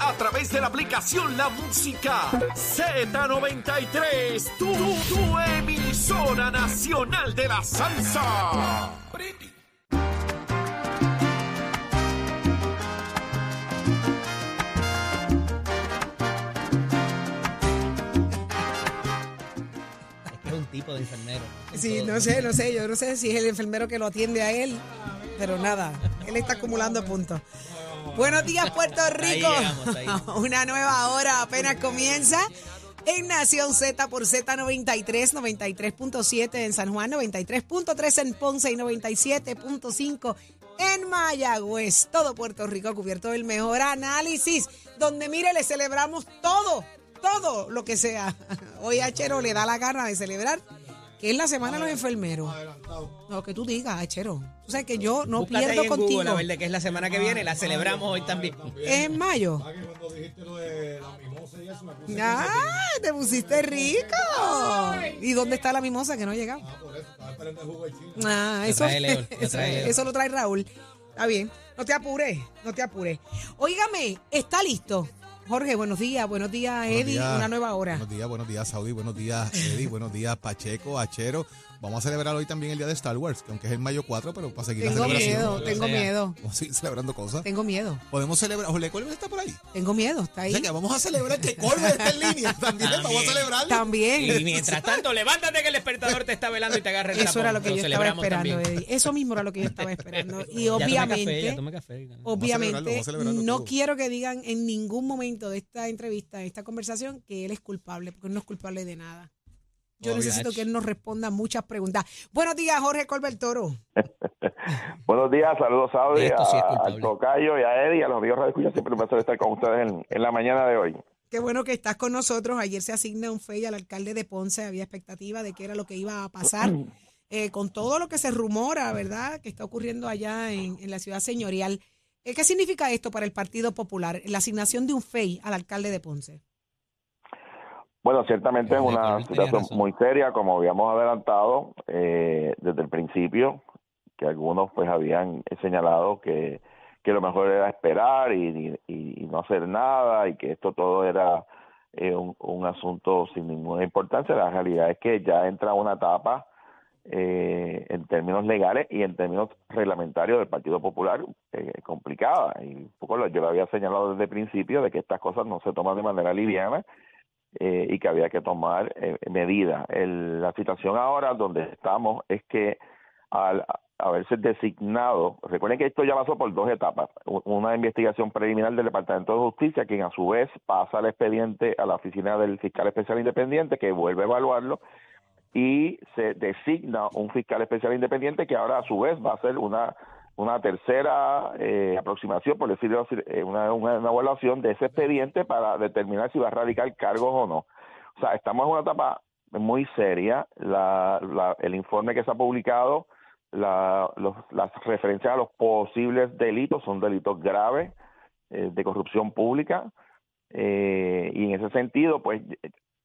A través de la aplicación La Música Z93. Tu, tu emisora nacional de la salsa. Es un tipo de enfermero. Sí, no sé, no sé, yo no sé si es el enfermero que lo atiende a él, pero nada, él está acumulando puntos. Buenos días, Puerto Rico. llegamos, ahí. Una nueva hora apenas comienza. En Nación Z por Z93, 93.7 en San Juan, 93.3 en Ponce y 97.5 en Mayagüez. Todo Puerto Rico cubierto del mejor análisis, donde mire, le celebramos todo, todo lo que sea. Hoy a Chero le da la gana de celebrar que es la semana de los enfermeros. Lo que tú digas, Chero. Tú sabes que yo no Búscate ahí pierdo en Google, contigo. a ver de qué es la semana que viene. La celebramos hoy también. Es en mayo. Ah, que cuando dijiste lo de la mimosa y eso, me puse ¡Ah! ¡Te pusiste rico! ¿Y dónde está la mimosa que no ha llegado? por eso, estaba esperando el jugo de chile. Ah, Lo eso, trae Leo, lo eso, trae Leo. eso lo trae Raúl. Está bien. No te apures, no te apures. Óigame, ¿está listo? Jorge, buenos días. Buenos días, Buenos Eddie. días. Una nueva hora. Buenos días, buenos días, Saudi. Buenos días, Eddie. buenos días, Pacheco, Achero. Vamos a celebrar hoy también el día de Star Wars, que aunque es el mayo 4, pero para seguir Tengo la celebración. miedo, tengo sea. miedo. Vamos a seguir celebrando cosas. Tengo miedo. Podemos celebrar. Jorge Colbert está por ahí. Tengo miedo. ¿Está O ahí? sea que vamos a celebrar que Colbert está en línea. También, vamos a celebrarlo. También. Y mientras tanto, levántate que el despertador te está velando y te agarra el Eso era lo que yo estaba esperando, también. Eddie. Eso mismo era lo que yo estaba esperando. Y Ya tomé café, obviamente, ya tomé café. obviamente, vamos a no todo. quiero que digan en ningún momento de esta entrevista, de esta conversación, que él es culpable, porque él no es culpable de nada. Yo Todavía. necesito que él nos responda muchas preguntas. Buenos días, Jorge Colbert Toro. Buenos días, saludos a sí a, Tocayo y a Eddie y a los amigos Radio Escucha. Siempre un placer estar con ustedes en, en la mañana de hoy. Qué bueno que estás con nosotros. Ayer se asigna un FEI al alcalde de Ponce. Había expectativa de qué era lo que iba a pasar. Eh, con todo lo que se rumora, ¿verdad?, que está ocurriendo allá en, en la ciudad señorial. Eh, ¿Qué significa esto para el Partido Popular? La asignación de un FEI al alcalde de Ponce. Bueno, ciertamente es una situación muy seria, como habíamos adelantado eh, desde el principio, que algunos pues habían señalado que, que lo mejor era esperar y, y- y no hacer nada y que esto todo era eh, un, un asunto sin ninguna importancia. La realidad es que ya entra una etapa eh, en términos legales y en términos reglamentarios del Partido Popular eh, complicada. Y un poco yo lo había señalado desde el principio de que estas cosas no se toman de manera liviana eh, y que había que tomar eh, medidas. La situación ahora donde estamos es que al haberse designado, recuerden que esto ya pasó por dos etapas, una investigación preliminar del Departamento de Justicia, quien a su vez pasa el expediente a la oficina del fiscal especial independiente, que vuelve a evaluarlo, y se designa un fiscal especial independiente que ahora a su vez va a hacer una una tercera eh, aproximación, por decirlo así, eh, una, una, una evaluación de ese expediente para determinar si va a radicar cargos o no. O sea, estamos en una etapa muy seria. La, la- el informe que se ha publicado, la, los- las referencias a los posibles delitos son delitos graves eh, de corrupción pública. Eh, y en ese sentido, pues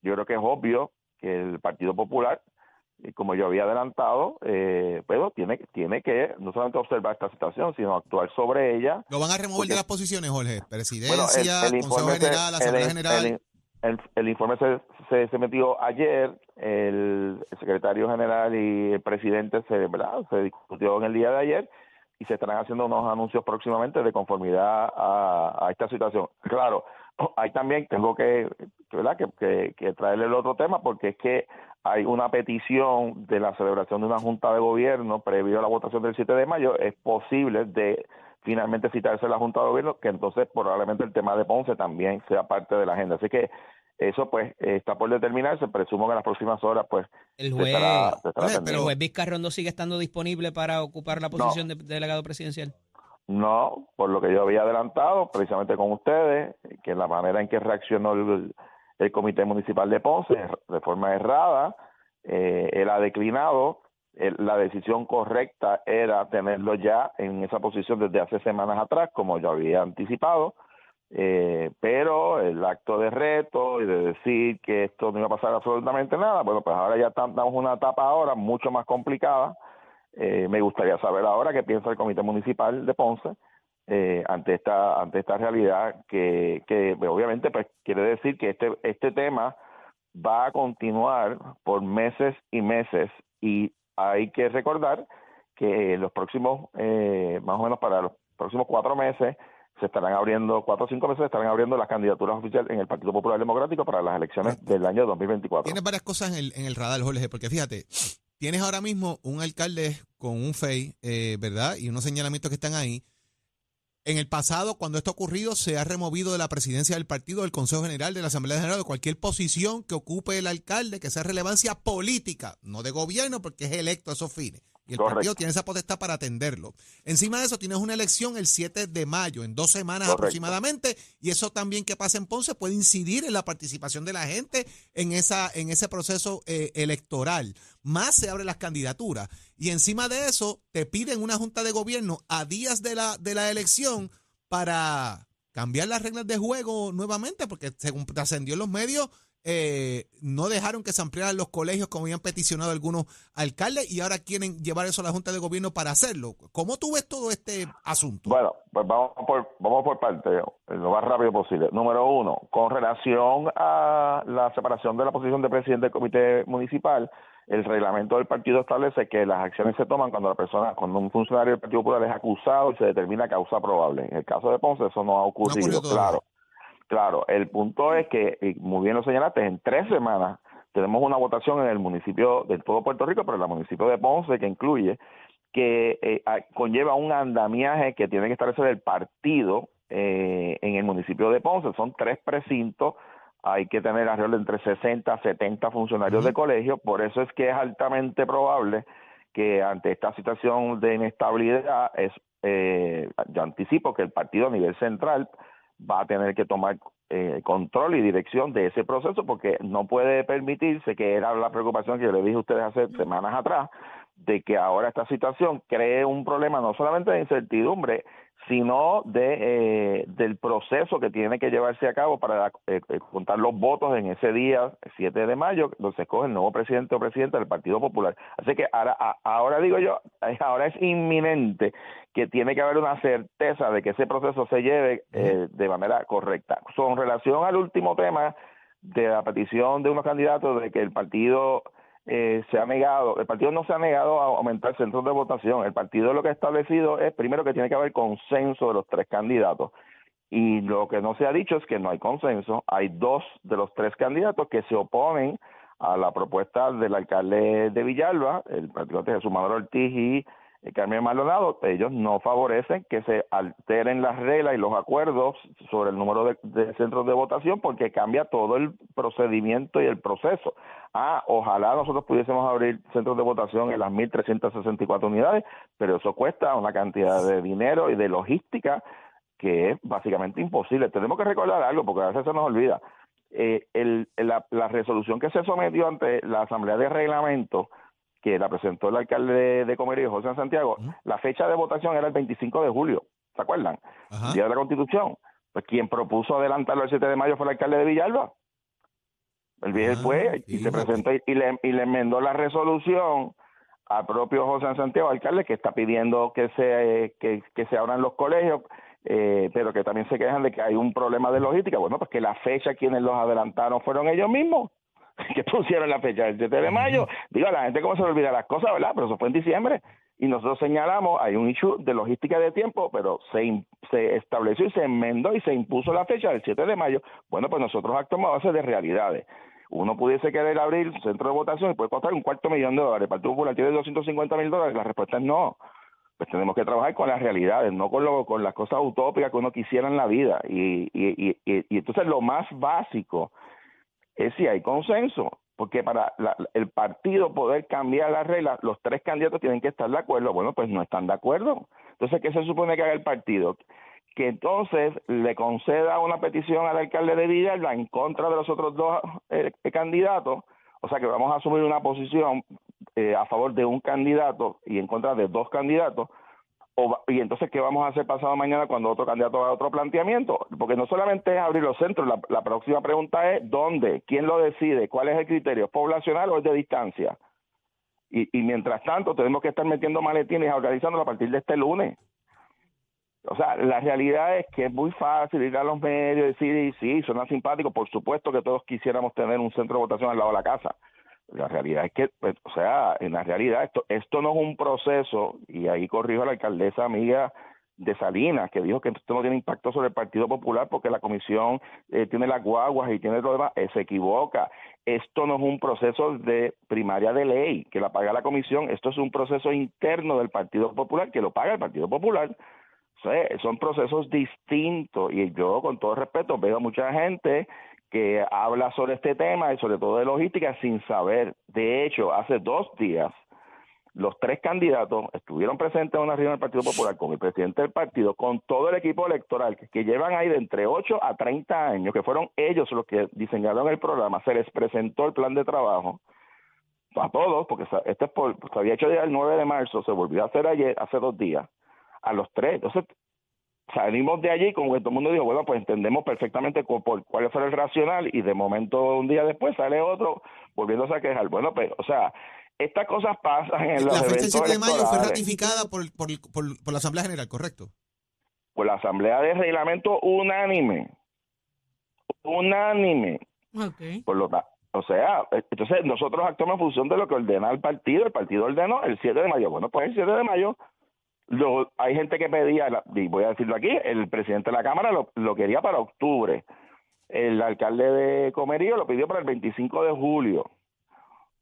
yo creo que es obvio que el Partido Popular, eh, como yo había adelantado, eh, bueno, tiene, tiene que no solamente observar esta situación, sino actuar sobre ella Lo van a remover Porque- de las posiciones, Jorge. bueno, Presidencia, el, el Consejo informe se- General, Asamblea General. el- informe se, se, se metió ayer, el secretario general y el presidente se, ¿verdad? se discutió en el día de ayer y se estarán haciendo unos anuncios próximamente de conformidad a, a esta situación. Claro, hay también, tengo que, ¿verdad? Que, que, que traerle el otro tema porque es que hay una petición de la celebración de una junta de gobierno previo a la votación del 7 de mayo. Es posible de finalmente citarse la junta de gobierno, que entonces probablemente el tema de Ponce también sea parte de la agenda. Así que eso pues está por determinarse. Presumo que en las próximas horas pues El se juez, estará, se estará Oye, el atendiendo. juez Vizcarrondo sigue estando disponible para ocupar la posición de delegado presidencial. No, por lo que yo había adelantado, precisamente con ustedes, que la manera en que reaccionó el, Comité Municipal de Ponce de forma errada, eh, él ha declinado eh, la decisión correcta era tenerlo ya en esa posición desde hace semanas atrás, como yo había anticipado, eh, pero el acto de reto y de decir que esto no iba a pasar absolutamente nada, bueno, pues ahora ya estamos en una etapa ahora mucho más complicada. Eh, me gustaría saber ahora qué piensa el Comité Municipal de Ponce eh, ante esta ante esta realidad que, que pues, obviamente pues quiere decir que este este tema va a continuar por meses y meses y hay que recordar que los próximos eh, más o menos para los próximos cuatro meses se estarán abriendo, cuatro o cinco meses, se estarán abriendo las candidaturas oficiales en el Partido Popular Democrático para las elecciones del año 2024. Tienes varias cosas en el, en el radar, Jorge, porque fíjate, tienes ahora mismo un alcalde con un FEI, eh, ¿verdad? Y unos señalamientos que están ahí. En el pasado, cuando esto ha ocurrido, se ha removido de la presidencia del partido, del Consejo General, de la Asamblea General, de cualquier posición que ocupe el alcalde que sea relevancia política, no de gobierno, porque es electo a esos fines. Y el Correcto. partido tiene esa potestad para atenderlo. Encima de eso, tienes una elección el 7 de mayo, en dos semanas Correcto. aproximadamente, y eso también que pasa en Ponce puede incidir en la participación de la gente en, esa, en ese proceso eh, electoral. Más se abren las candidaturas. Y encima de eso, te piden una junta de gobierno a días de la, de la elección para cambiar las reglas de juego nuevamente, porque según trascendió en los medios, eh, no dejaron que se ampliaran los colegios como habían peticionado algunos alcaldes y ahora quieren llevar eso a la Junta de Gobierno para hacerlo. ¿Cómo tú ves todo este asunto? Bueno, pues vamos por, vamos por parte, lo más rápido posible. Número uno, con relación a la separación de la posición de presidente del comité municipal, el reglamento del partido establece que las acciones se toman cuando la persona, cuando un funcionario del Partido Popular es acusado y se determina causa probable. En el caso de Ponce eso no ha ocurrido, claro. Claro, el punto es que, y muy bien lo señalaste, en tres semanas tenemos una votación en el municipio de todo Puerto Rico, pero en el municipio de Ponce, que incluye que eh, conlleva un andamiaje que tiene que establecer el partido eh, en el municipio de Ponce. Son tres precintos, hay que tener alrededor de entre 60 a 70 funcionarios de colegio, por eso es que es altamente probable que ante esta situación de inestabilidad, es, eh, yo anticipo que el partido a nivel central va a tener que tomar eh, control y dirección de ese proceso porque no puede permitirse, que era la preocupación que yo le dije a ustedes hace semanas atrás, de que ahora esta situación cree un problema no solamente de incertidumbre, sino de eh, del proceso que tiene que llevarse a cabo para eh, eh, contar los votos en ese día, 7 de mayo, donde se escoge el nuevo presidente o presidenta del Partido Popular. Así que ahora, a- ahora digo yo, eh, ahora es inminente que tiene que haber una certeza de que ese proceso se lleve eh, de manera correcta. Con relación al último tema de la petición de unos candidatos de que el partido eh, se ha negado, el partido no se ha negado a aumentar centros de votación. El partido lo que ha establecido es primero que tiene que haber consenso de los tres candidatos. Y lo que no se ha dicho es que no hay consenso. Hay dos de los tres candidatos que se oponen a la propuesta del alcalde de Villalba, el partido de Jesús Manuel Ortiz y eh, Carmen Maldonado. Ellos no favorecen que se alteren las reglas y los acuerdos sobre el número de, centros de votación porque cambia todo el procedimiento y el proceso. Ah, ojalá nosotros pudiésemos abrir centros de votación en las 1.364 unidades, pero eso cuesta una cantidad de dinero y de logística que es básicamente imposible. Tenemos que recordar algo porque a veces se nos olvida. Eh, la, la resolución que se sometió ante la Asamblea de Reglamento, que la presentó el alcalde de, Comerío, José Santiago, la fecha de votación era el 25 de julio, ¿se acuerdan? Día de la Constitución. Pues quien propuso adelantarlo el 7 de mayo fue el alcalde de Villalba. El viejo Ah, fue y se presentó y, y le, y le enmendó la resolución al propio José Santiago, alcalde, que está pidiendo que se, que, que se abran los colegios, eh, pero que también se quejan de que hay un problema de logística. Bueno, pues que la fecha quienes los adelantaron fueron ellos mismos, que pusieron la fecha del 7 de mayo. Digo, a la gente cómo se le olvida las cosas, ¿verdad? Pero eso fue en diciembre. Y nosotros señalamos, hay un issue de logística de tiempo, pero se, se estableció y se enmendó y se impuso la fecha del 7 de mayo. Bueno, pues nosotros actuamos a base de realidades. Uno pudiese querer abrir un centro de votación y puede costar un cuarto millón de dólares. El Partido Popular tiene 250 mil dólares. La respuesta es no. Pues tenemos que trabajar con las realidades, no con, lo, con las cosas utópicas que uno quisiera en la vida. Y, y, y entonces lo más básico es si hay consenso, porque para la- el partido poder cambiar las reglas, los tres candidatos tienen que estar de acuerdo. Bueno, pues no están de acuerdo. Entonces, ¿qué se supone que haga el partido? Que entonces le conceda una petición al alcalde de Villalba en contra de los otros dos eh, candidatos, o sea que vamos a asumir una posición eh, a favor de un candidato y en contra de dos candidatos, y entonces, ¿qué vamos a hacer pasado mañana cuando otro candidato haga otro planteamiento? Porque no solamente es abrir los centros, la, próxima pregunta es ¿dónde? ¿Quién lo decide? ¿Cuál es el criterio? ¿Es poblacional o es de distancia? Y, mientras tanto, tenemos que estar metiendo maletines y organizando a partir de este lunes. O sea, la realidad es que es muy fácil ir a los medios y decir, sí, suena simpático, por supuesto que todos quisiéramos tener un centro de votación al lado de la casa. La realidad es que, pues, o sea, en la realidad esto, esto no es un proceso, y ahí corrijo a la alcaldesa amiga de Salinas, que dijo que esto no tiene impacto sobre el Partido Popular porque la comisión eh, tiene las guaguas y tiene lo demás, eh, se equivoca. Esto no es un proceso de primaria de ley que la paga la comisión, esto es un proceso interno del Partido Popular que lo paga el Partido Popular. Son procesos distintos y yo con todo respeto veo mucha gente que habla sobre este tema y sobre todo de logística sin saber. De hecho, hace dos días los tres candidatos estuvieron presentes en una reunión del Partido Popular con el presidente del partido, con todo el equipo electoral que, que llevan ahí de entre 8 a 30 años, que fueron ellos los que diseñaron el programa, se les presentó el plan de trabajo a todos, porque este es por, se había hecho ya el 9 de marzo, se volvió a hacer ayer, hace dos días, a los tres. Entonces, salimos de allí como que todo el mundo dijo, bueno, pues entendemos perfectamente cu- por cuál fue el racional y de momento un día después sale otro volviéndose a quejar. Bueno, pues, o sea, estas cosas pasan en los La fecha del eventos 7 de mayo fue ratificada por, por, por, por la Asamblea General, ¿correcto? Por la Asamblea de Reglamento unánime. Unánime. Ok. Por lo o sea, eh, entonces nosotros actuamos en función de lo que ordena el partido. El partido ordenó el 7 de mayo. Bueno, pues el 7 de mayo lo- hay gente que pedía, y voy a decirlo aquí, el presidente de la Cámara lo, quería para octubre. El alcalde de Comerío lo pidió para el 25 de julio.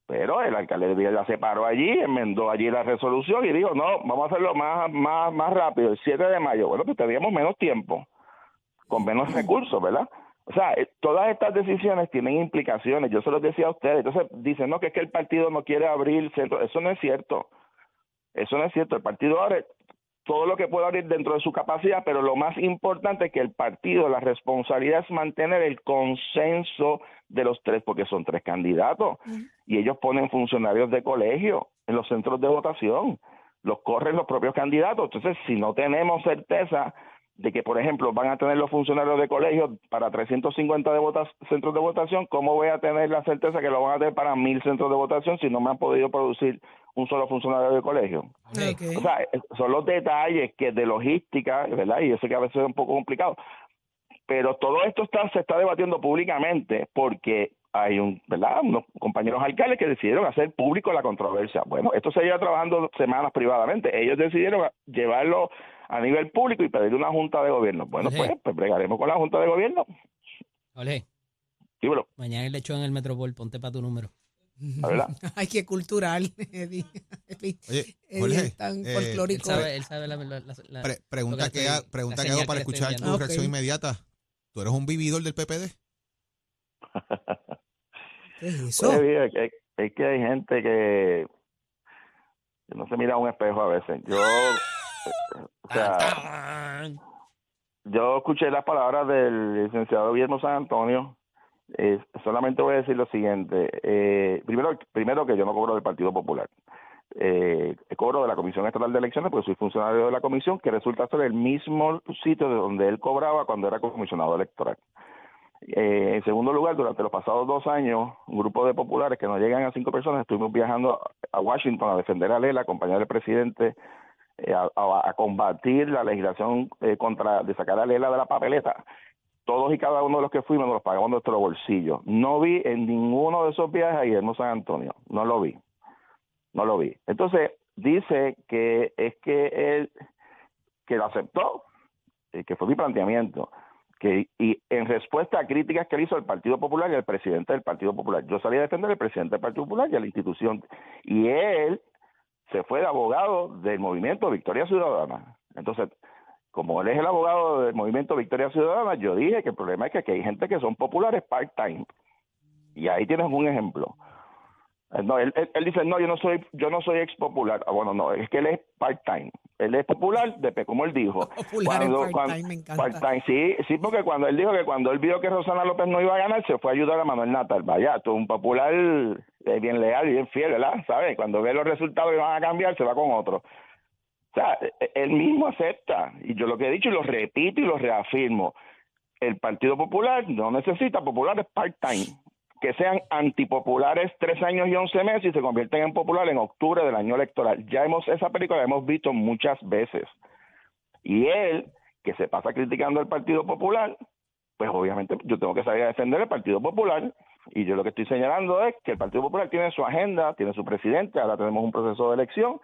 Pero el alcalde de Villa se paró allí, enmendó allí la resolución y dijo, no, vamos a hacerlo más, más, más rápido, el 7 de mayo. Bueno, pues teníamos menos tiempo, con menos recursos, ¿verdad? O sea, eh, todas estas decisiones tienen implicaciones, yo se los decía a ustedes. Entonces dicen, no, que es que el partido no quiere abrir. Eso no es cierto. Eso no es cierto. El partido abre todo lo que puede abrir dentro de su capacidad, pero lo más importante es que el partido, la responsabilidad es mantener el consenso de los tres, porque son tres candidatos y ellos ponen funcionarios de colegio en los centros de votación, los corren los propios candidatos. Entonces, si no tenemos certeza de que, por ejemplo, van a tener los funcionarios de colegio para 350 de votas, centros de votación, ¿cómo voy a tener la certeza que lo van a tener para mil centros de votación si no me han podido producir un solo funcionario de colegio? O sea, eh, son los detalles que de logística, ¿verdad? Y yo sé que a veces es un poco complicado. Pero todo esto está, se está debatiendo públicamente porque hay un, ¿verdad? unos compañeros alcaldes que decidieron hacer público la controversia. Bueno, esto se lleva trabajando semanas privadamente. Ellos decidieron llevarlo a nivel público y pedir una junta de gobierno. Bueno, pues, pues bregaremos con la junta de gobierno. Ole, Sí, bueno, mañana el lechón en el Metropol, ponte para tu número. verdad. Ay, qué cultural, Eddie. Oye, Jorge, es tan eh, Él folclórico. sabe, él sabe la, la- la- la- pre- pregunta que que, estoy- ha- pregunta la que hago para que escuchar tu enviando. reacción inmediata. ¿Tú eres un vividor del PPD? ¿Qué es eso? Pues, es, es que hay gente que, que no se mira a un espejo a veces. Yo, yo escuché las palabras del licenciado Guillermo San Antonio. Eh, solamente voy a decir lo siguiente. Eh, primero, primero que yo no cobro del Partido Popular. Eh, cobro de la Comisión Estatal de Elecciones porque soy funcionario de la comisión que resulta ser el mismo sitio de donde él cobraba cuando era comisionado electoral. Eh, en segundo lugar, durante los pasados dos años, un grupo de populares que no llegan a cinco personas estuvimos viajando a Washington a defender a Lela, acompañar al presidente a, a- a combatir la legislación eh, contra de sacar a Lela de la papeleta. Todos y cada uno de los que fuimos nos los pagamos nuestro bolsillo. No vi en ninguno de esos viajes a Guillermo San Antonio. No lo vi. No lo vi. Entonces, dice que es que él que lo aceptó, eh, que fue mi planteamiento que y en respuesta a críticas que le hizo el Partido Popular y el presidente del Partido Popular. Yo salí a defender al presidente del Partido Popular y a la institución. Y él se fue de abogado del movimiento Victoria Ciudadana. Entonces, como él es el abogado del movimiento Victoria Ciudadana, yo dije que el problema es que hay gente que son populares part-time. Y ahí tienes un ejemplo. Eh, No, él, él- él dice, no, yo no soy yo no soy ex popular. Ah, bueno, no, es que él es part-time. Él es popular, de, como él dijo. Popular en part-time, me encanta. part-time, sí, sí, porque cuando él dijo que cuando él vio que Rosana López no iba a ganar, se fue a ayudar a Manuel Natal. Vaya, tú un popular es bien leal y bien fiel, ¿verdad? ¿Sabes? Cuando ve los resultados y van a cambiar, se va con otro. O sea, e- él mismo acepta, y yo lo que he dicho y lo repito y lo reafirmo, el Partido Popular no necesita populares part-time, que sean antipopulares tres años y once meses y se convierten en popular en octubre del año electoral. Ya hemos, esa película la hemos visto muchas veces. Y él, que se pasa criticando al Partido Popular, pues obviamente yo tengo que salir a defender el Partido Popular. Y yo lo que estoy señalando es que el Partido Popular tiene su agenda, tiene su presidente, ahora tenemos un proceso de elección,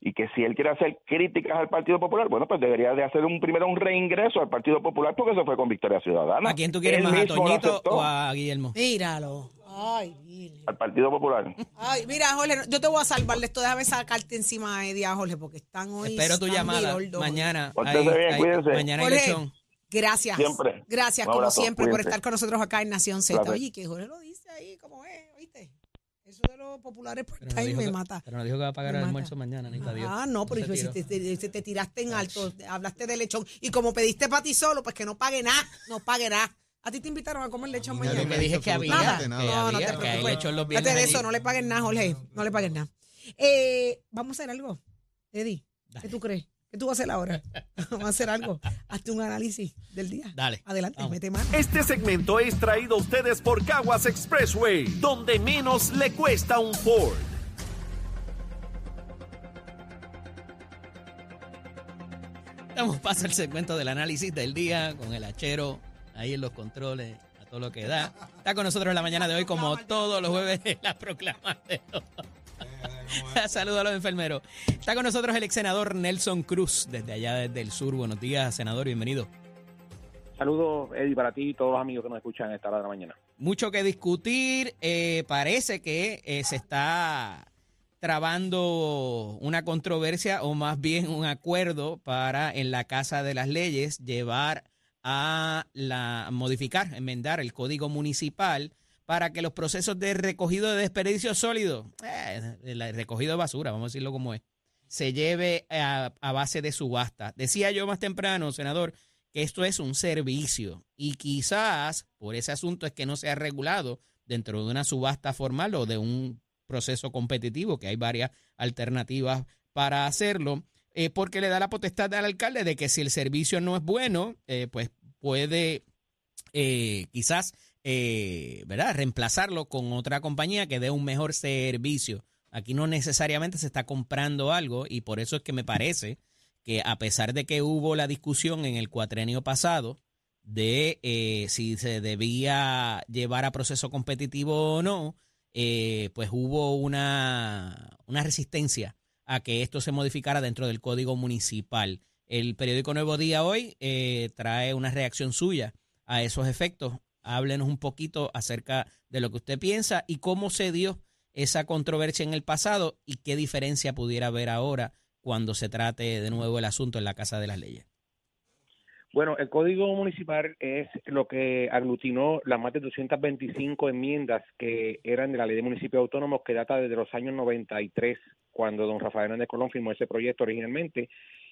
y que si él quiere hacer críticas al Partido Popular, bueno, pues debería de hacer un primero un reingreso al Partido Popular porque se fue con Victoria Ciudadana. ¿A quién tú quieres Él más, a Toñito o a Guillermo? Míralo. Ay, Virgen. Al Partido Popular. Ay, mira, Jorge, yo te voy a salvar de esto. Déjame sacarte encima de día, Jorge, porque están hoy. Espero tu llamada mañana. Pórtense Ahí- bien, ahí- cuídense. mañana hay Jorge. Gracias. Siempre. Gracias, Un como abrazo, siempre, por estar con nosotros acá en Nación Z. Oye, que Jorge lo dice ahí, como es, ¿oíste? Eso de los populares por no, dijo me que, mata. pero no dijo que va a pagar Me el mata. almuerzo mañana, ni Dios. Ah, no, pero si te, te- te- te tiraste en alto, hablaste de lechón y como pediste para ti solo, pues que no pague nada, no pague nada. A ti te invitaron a comer lechón mañana. Yo que dije que había, Nada. que. No, no te preocupes. lechón los de eso, no le paguen nada, Jorge. No le paguen nada. Eh, vamos a hacer algo. Eddie, ¿qué tú crees? ¿Qué tú vas a hacer ahora? Vamos a hacer algo. Hazte un análisis del día. Dale, Adelante, vamos. mete mano. Este segmento es traído a ustedes por Caguas Expressway, donde menos le cuesta un Ford. Damos paso al segmento del análisis del día con el hachero ahí en los controles, a todo lo que da. Está con nosotros en la mañana de hoy, como todos los jueves, la proclama de Saludos a los enfermeros. Está con nosotros el ex senador Nelson Cruz, desde allá, desde el sur. Buenos días, senador, bienvenido. Saludos, Eddie, para ti y todos los amigos que nos escuchan a esta hora de la mañana. Mucho que discutir. eh, parece que eh, se está trabando una controversia o más bien un acuerdo para en la Casa de las Leyes llevar a la modificar, enmendar el código municipal para que los procesos de recogido de desperdicios sólidos, eh, recogido de basura, vamos a decirlo como es, se lleve a, base de subasta. Decía yo más temprano, senador, que esto es un servicio y quizás por ese asunto es que no se ha regulado dentro de una subasta formal o de un proceso competitivo, que hay varias alternativas para hacerlo, eh, porque le da la potestad al alcalde de que si el servicio no es bueno, eh, pues puede quizás eh, ¿verdad? reemplazarlo con otra compañía que dé un mejor servicio. Aquí no necesariamente se está comprando algo y por eso es que me parece que a pesar de que hubo la discusión en el cuatrenio pasado de eh, si se debía llevar a proceso competitivo o no, eh, pues hubo una, una resistencia a que esto se modificara dentro del código municipal. El periódico Nuevo Día hoy eh, trae una reacción suya a esos efectos. Háblenos un poquito acerca de lo que usted piensa y cómo se dio esa controversia en el pasado y qué diferencia pudiera haber ahora cuando se trate de nuevo el asunto en la Casa de las Leyes. Bueno, el Código Municipal es lo que aglutinó las más de 225 enmiendas que eran de la Ley de Municipios Autónomos que data desde los años 93, cuando don Rafael Hernández Colón firmó ese proyecto originalmente,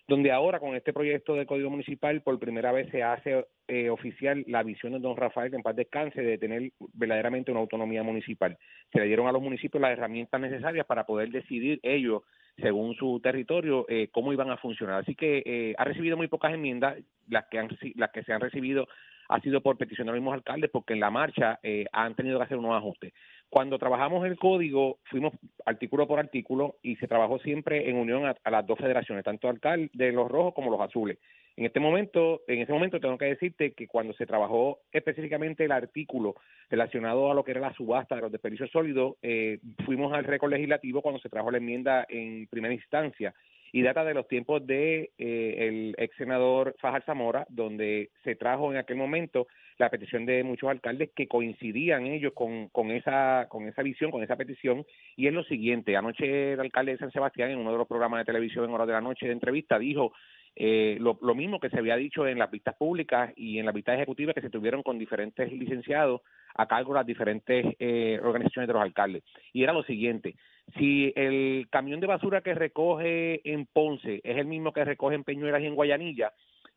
donde ahora con este proyecto del Código Municipal por primera vez se hace eh, oficial la visión de don Rafael, que en paz descanse, de tener verdaderamente una autonomía municipal. Se le dieron a los municipios las herramientas necesarias para poder decidir ellos, según su territorio, eh, cómo iban a funcionar. Así que eh, ha recibido muy pocas enmiendas, las que, han, las que se han recibido ha sido por petición de los mismos alcaldes, porque en la marcha eh, han tenido que hacer unos ajustes. Cuando trabajamos el código, fuimos artículo por artículo y se trabajó siempre en unión a, las dos federaciones, tanto alcalde de los rojos como los azules. En este momento, en ese momento tengo que decirte que cuando se trabajó específicamente el artículo relacionado a lo que era la subasta de los desperdicios sólidos, eh, fuimos al récord legislativo cuando se trajo la enmienda en primera instancia y data de los tiempos de eh, el ex senador Fajar Zamora, donde se trajo en aquel momento la petición de muchos alcaldes que coincidían ellos con, con esa con esa visión, con esa petición, y es lo siguiente, anoche el alcalde de San Sebastián en uno de los programas de televisión en horas de la noche de entrevista dijo eh, lo, lo mismo que se había dicho en las vistas públicas y en las vistas ejecutivas que se tuvieron con diferentes licenciados a cargo de las diferentes eh, organizaciones de los alcaldes. Y era lo siguiente, si el camión de basura que recoge en Ponce es el mismo que recoge en Peñuelas y en Guayanilla,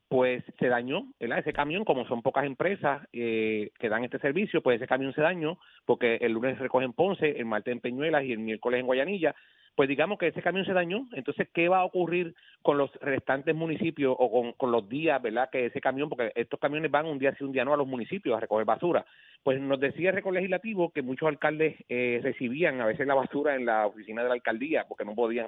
pues se dañó, ¿verdad? Ese camión, como son pocas empresas eh, que dan este servicio, pues ese camión se dañó porque el lunes recoge en Ponce, el martes en Peñuelas y el miércoles en Guayanilla. Pues digamos que ese camión se dañó, entonces, ¿qué va a ocurrir con los restantes municipios o con, los días, ¿verdad? Que ese camión, porque estos camiones van un día sí, un día no a los municipios a recoger basura. Pues nos decía el récord legislativo que muchos alcaldes eh, recibían a veces la basura en la oficina de la alcaldía porque no podían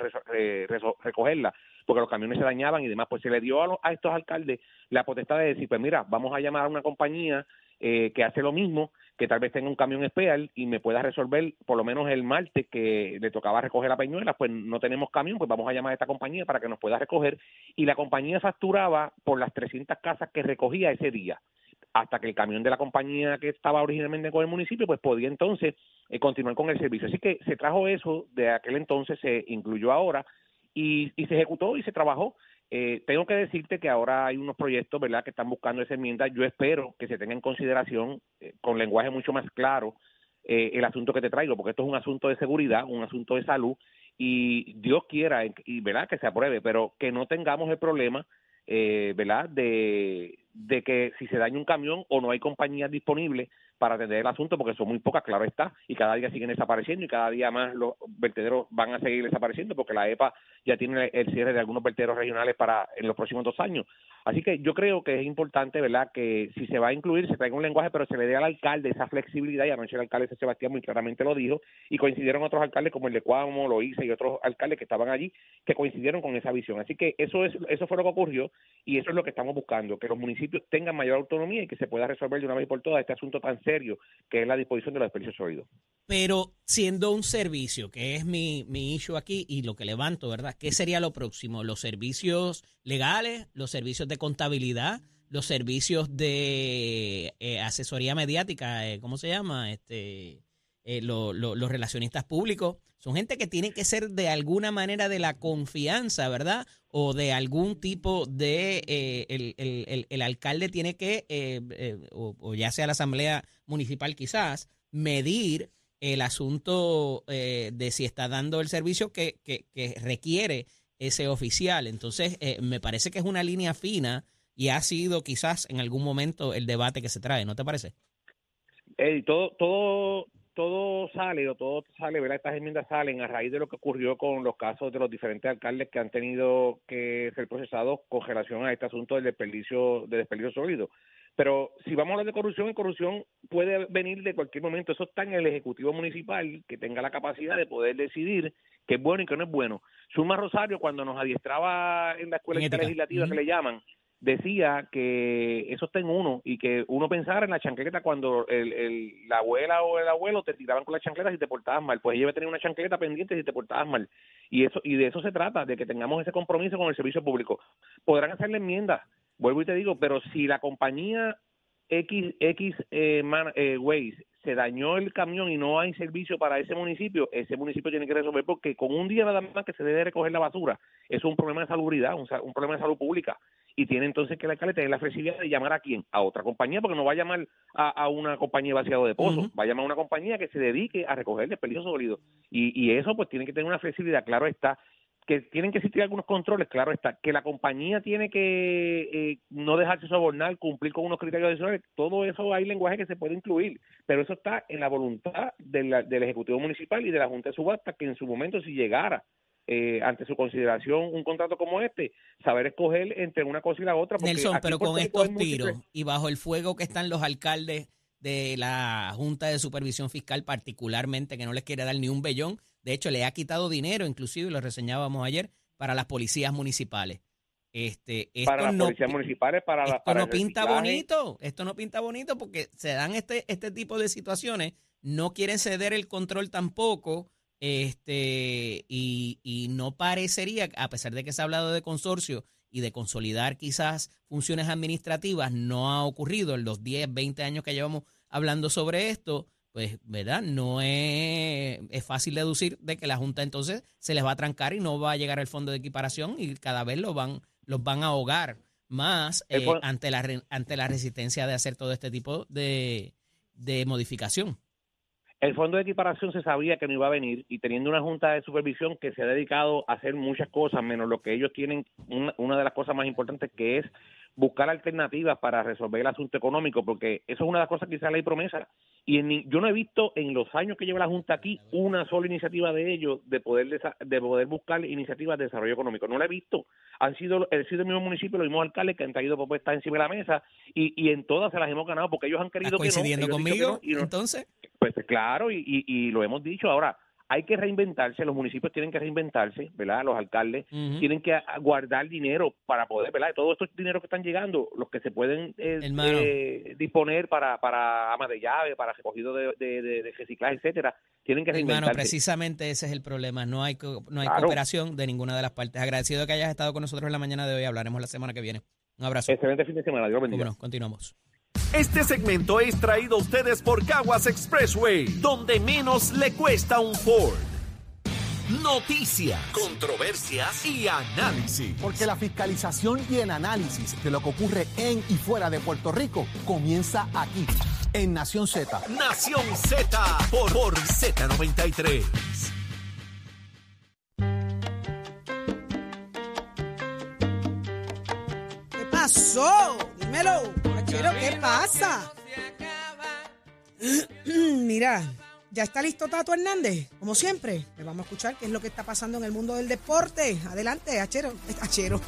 recogerla, porque los camiones se dañaban y demás. Pues se le dio a, los- a estos alcaldes la potestad de decir, pues mira, vamos a llamar a una compañía eh, que hace lo mismo, que tal vez tenga un camión especial y me pueda resolver por lo menos el martes que le tocaba recoger la peñuela, pues no tenemos camión, pues vamos a llamar a esta compañía para que nos pueda recoger y la compañía facturaba por las 300 casas que recogía ese día hasta que el camión de la compañía que estaba originalmente con el municipio pues podía entonces eh, continuar con el servicio. Así que se trajo eso de aquel entonces, se incluyó ahora y, y se ejecutó y se trabajó. Eh, tengo que decirte que ahora hay unos proyectos, ¿verdad?, que están buscando esa enmienda. Yo espero que se tenga en consideración eh, con lenguaje mucho más claro eh, el asunto que te traigo, porque esto es un asunto de seguridad, un asunto de salud y Dios quiera y verdad que se apruebe, pero que no tengamos el problema, eh, ¿verdad?, de, de que si se daña un camión o no hay compañías disponibles para atender el asunto, porque son muy pocas, claro está, y cada día siguen desapareciendo y cada día más los vertederos van a seguir desapareciendo porque la EPA ya tiene el cierre de algunos vertederos regionales para en los próximos dos años. Así que yo creo que es importante, ¿verdad?, que si se va a incluir, se traiga un lenguaje, pero se le dé al alcalde esa flexibilidad, y anoche el alcalde de Sebastián muy claramente lo dijo, y coincidieron otros alcaldes como el de Cuamo, Loíza y otros alcaldes que estaban allí, que coincidieron con esa visión. Así que eso es eso fue lo que ocurrió y eso es lo que estamos buscando, que los municipios tengan mayor autonomía y que se pueda resolver de una vez por todas este asunto tan serio que es la disposición de los desperdicios sólidos. Pero siendo un servicio, que es mi, mi issue aquí y lo que levanto, ¿verdad? ¿Qué sería lo próximo? ¿Los servicios legales? ¿Los servicios de contabilidad? ¿Los servicios de eh, asesoría mediática? eh, ¿Cómo se llama? Este, eh, lo- lo- los relacionistas públicos. Son gente que tiene que ser de alguna manera de la confianza, ¿verdad? O de algún tipo de... eh, el, el- el- alcalde tiene que, eh, eh, o, ya sea la asamblea municipal quizás, medir el asunto de si está dando el servicio que, que- requiere ese oficial. Entonces, me parece que es una línea fina y ha sido quizás en algún momento el debate que se trae, ¿no te parece? Todo, todo, todo sale o todo sale, ¿verdad? Estas enmiendas salen a raíz de lo que ocurrió con los casos de los diferentes alcaldes que han tenido que ser procesados con relación a este asunto del desperdicio, de desperdicio sólido. Pero si vamos a hablar de corrupción, y corrupción puede venir de cualquier momento. Eso está en el Ejecutivo Municipal, que tenga la capacidad de poder decidir qué es bueno y qué no es bueno. Zulma Rosario, cuando nos adiestraba en la escuela legislativa Ujú. que le llaman, decía que eso está en uno y que uno pensara en la chancleta cuando el, el- la abuela o el abuelo te tiraban con la chancleta si te portabas mal. Pues ella iba a tener una chancleta pendiente si te portabas mal. Y eso y de eso se trata, de que tengamos ese compromiso con el servicio público. Podrán hacerle enmiendas, vuelvo y te digo, pero si la compañía X, X eh, eh, se dañó el camión y no hay servicio para ese municipio, ese municipio tiene que resolver porque con un día nada más que se debe recoger la basura, es un problema de salubridad, un, un problema de salud pública. Y tiene entonces que el alcalde tener la flexibilidad de llamar a quién? A otra compañía, porque no va a llamar a, a una compañía de vaciado de pozos, va a llamar a una compañía que se dedique a recoger desperdicios sólidos. Y, y eso pues tiene que tener una flexibilidad, claro está, que tienen que existir algunos controles, claro está, que la compañía tiene que eh, no dejarse sobornar, cumplir con unos criterios adicionales, todo eso hay lenguaje que se puede incluir, pero eso está en la voluntad de la- del Ejecutivo Municipal y de la Junta de Subasta, que en su momento si llegara eh, ante su consideración un contrato como este, saber escoger entre una cosa y la otra. porque Nelson, pero con estos tiros y bajo el fuego que están los alcaldes de la Junta de Supervisión Fiscal particularmente, que no les quiere dar ni un bellón, de hecho le ha quitado dinero, inclusive lo reseñábamos ayer, para las policías municipales. Este, esto para las no, policías municipales, para, la- esto para no pinta reciclaje. bonito, esto no pinta bonito porque se dan este, este tipo de situaciones, no quieren ceder el control tampoco, este, y, y no parecería, a pesar de que se ha hablado de consorcio y de consolidar quizás funciones administrativas, no ha ocurrido en los 10, 20 años que llevamos hablando sobre esto, pues, ¿verdad? No es, es fácil deducir de que la Junta entonces se les va a trancar y no va a llegar al fondo de equiparación y cada vez lo van, los van a ahogar más El eh, ante, la, ante la resistencia de hacer todo este tipo de, de modificación. El fondo de equiparación se sabía que no iba a venir y teniendo una junta de supervisión que se ha dedicado a hacer muchas cosas, menos lo que ellos tienen, una, una de las cosas más importantes que es buscar alternativas para resolver el asunto económico, porque eso es una de las cosas que dice la ley promesa. Y en yo no he visto en los años que lleva la Junta aquí una sola iniciativa de ellos de poder desa- de poder buscar iniciativas de desarrollo económico. No la he visto. Han sido, han sido el mismo municipio, los mismos alcaldes que han traído propuestas encima de la mesa y, y en todas se las hemos ganado porque ellos han ¿Estás querido que no. coincidiendo han dicho conmigo? que no, no- Entonces, pues claro, y, y, y lo hemos dicho ahora. Hay que reinventarse, los municipios tienen que reinventarse, ¿verdad? Los alcaldes tienen que guardar dinero para poder, ¿verdad? Todos estos dineros que están llegando, los que se pueden eh, Hermano. eh, disponer para, para amas de llave, para recogido de, de, de- de reciclaje, etcétera, tienen que hermano, reinventarse. precisamente ese es el problema. No hay, co- no hay Claro. cooperación de ninguna de las partes. Agradecido de que hayas estado con nosotros en la mañana de hoy. Hablaremos la semana que viene. Un abrazo. Excelente fin de semana, Dios bendiga. no, continuamos. Este segmento es traído a ustedes por Caguas Expressway, donde menos le cuesta un Ford. Noticias, controversias y análisis. Porque la fiscalización y el análisis de lo que ocurre en y fuera de Puerto Rico comienza aquí, en Nación Z. Nación Z por, por Z93. ¿Qué pasó? Dímelo. Achero, ¿qué pasa? Mira, ¿ya está listo Tato Hernández? Como siempre, le vamos a escuchar qué es lo que está pasando en el mundo del deporte. Adelante, Achero. Achero.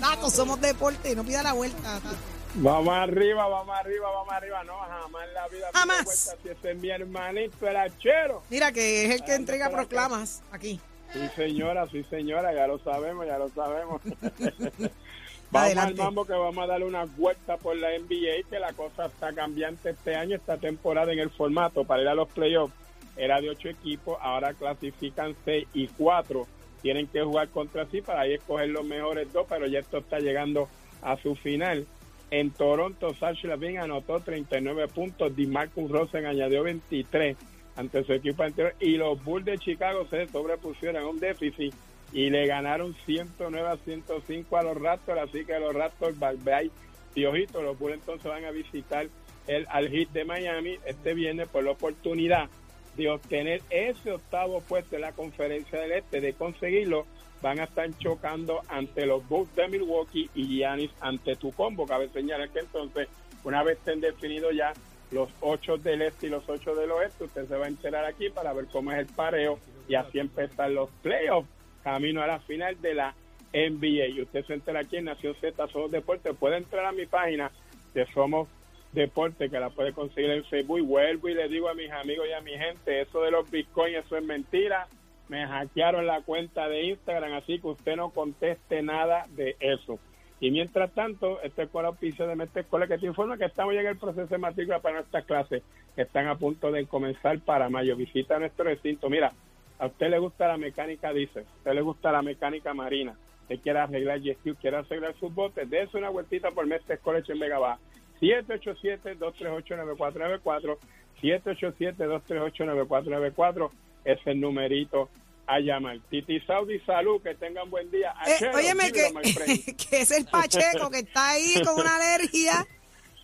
Tato, somos deporte, no pida la vuelta, Tato. Vamos arriba, vamos arriba, vamos arriba. No, jamás en la vida. me Jamás. Si ese es mi hermanito, el hachero. Mira, que es el que entrega proclamas aquí. Sí, señora, sí, señora, ya lo sabemos, ya lo sabemos. vamos Adelante. al mambo que vamos a darle una vuelta por la NBA, que la cosa está cambiante este año, esta temporada en el formato para ir a los playoffs. Era de ocho equipos, ahora clasifican seis y cuatro. Tienen que jugar contra sí para ahí escoger los mejores dos, pero ya esto está llegando a su final. En Toronto, Sacha Lavin anotó 39 puntos, DeMarcus Rosen añadió 23 ante su equipo anterior y los Bulls de Chicago se sobrepusieron a un déficit y le ganaron 109 a 105 a los Raptors, así que los Raptors, bye, piojito, los Bulls entonces van a visitar el al Heat de Miami este viernes por la oportunidad de obtener ese octavo puesto en la conferencia del Este, de conseguirlo, van a estar chocando ante los Bucks de Milwaukee y Giannis ante tu combo. Cabe señalar que entonces, una vez estén definidos ya los ocho del este y los ocho del oeste, usted se va a enterar aquí para ver cómo es el pareo y así empezar los playoffs, camino a la final de la NBA. Y usted se entera aquí en Nación Z Somos Deportes. Puede entrar a mi página de Somos Deporte, que la puede conseguir en Facebook. Y vuelvo y le digo a mis amigos y a mi gente, eso de los bitcoins, eso es mentira. Me hackearon la cuenta de Instagram, así que usted no conteste nada de eso. Y mientras tanto, este escuela auspicio de Mestre Escuela que te informa que estamos ya en el proceso de matrícula para nuestras clases que están a punto de comenzar para mayo. Visita nuestro recinto. Mira, a usted le gusta la mecánica diésel, a usted le gusta la mecánica marina, usted quiere arreglar ski, quiere arreglar sus botes, dése una vueltita por Mestre College en Vega Baja. 787-238-9494, 787-238-9494 es el numerito a llamar. Titi Saudi, salud, que tengan buen día. Eh, Achero, óyeme, que, que es el Pacheco que está ahí con una alergia.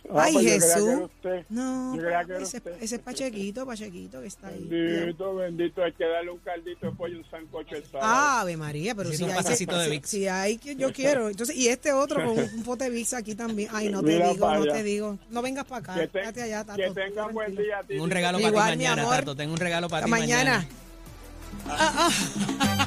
Ah, Ay, pues Jesús. usted. No, ese, ese es Pachequito, Pachequito que está ahí. Bendito, bendito, hay que darle un caldito de pollo, un sancocho el sábado. Ave María, pero si un hay, pasecito de si- Vicks. si hay que yo quiero. Entonces, y este otro con un pote de Vicks aquí también. Ay, no te Mira digo, no te digo. No vengas para acá, que, te- allá, Tato. que tengan buen tranquilo. día. Tengo un regalo para Igual, ti mi mañana, amor. Tato. Tengo un regalo para ti mañana. mañana. Ah, ah.